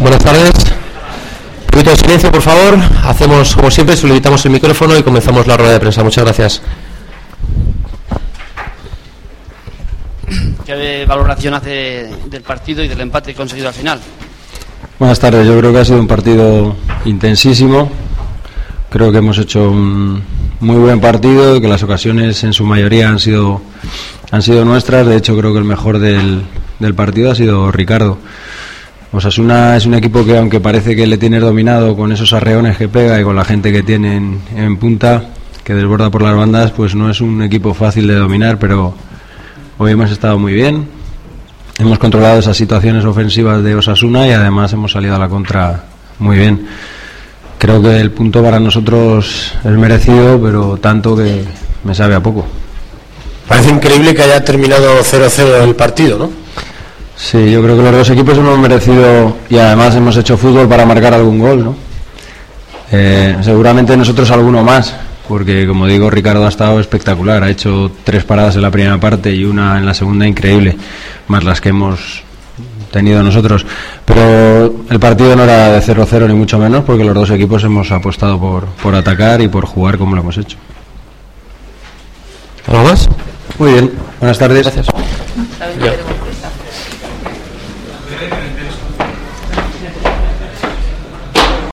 Buenas tardes. Un poquito de silencio, por favor. Hacemos, como siempre, solicitamos el micrófono y comenzamos la rueda de prensa. Muchas gracias. ¿Qué valoración hace del partido y del empate conseguido al final? Buenas tardes. Yo creo que ha sido un partido intensísimo. Creo que hemos hecho un muy buen partido, que las ocasiones en su mayoría han sido han sido nuestras. De hecho, creo que el mejor del, del partido ha sido Ricardo. Osasuna es un equipo que, aunque parece que le tiene dominado con esos arreones que pega y con la gente que tiene en, punta, que desborda por las bandas, pues no es un equipo fácil de dominar, pero hoy hemos estado muy bien. Hemos controlado esas situaciones ofensivas de Osasuna y además hemos salido a la contra muy bien. Creo que el punto para nosotros es merecido, pero tanto que me sabe a poco. Parece increíble que haya terminado 0-0 el partido, ¿no? Sí, yo creo que los dos equipos hemos merecido y además hemos hecho fútbol para marcar algún gol, ¿no? Eh, seguramente nosotros alguno más, porque como digo, Ricardo ha estado espectacular, ha hecho tres paradas en la primera parte y una en la segunda increíble, más las que hemos tenido nosotros. Pero el partido no era de 0-0 ni mucho menos, porque los dos equipos hemos apostado por, por atacar y por jugar como lo hemos hecho. ¿Algo más? Muy bien, buenas tardes. Gracias.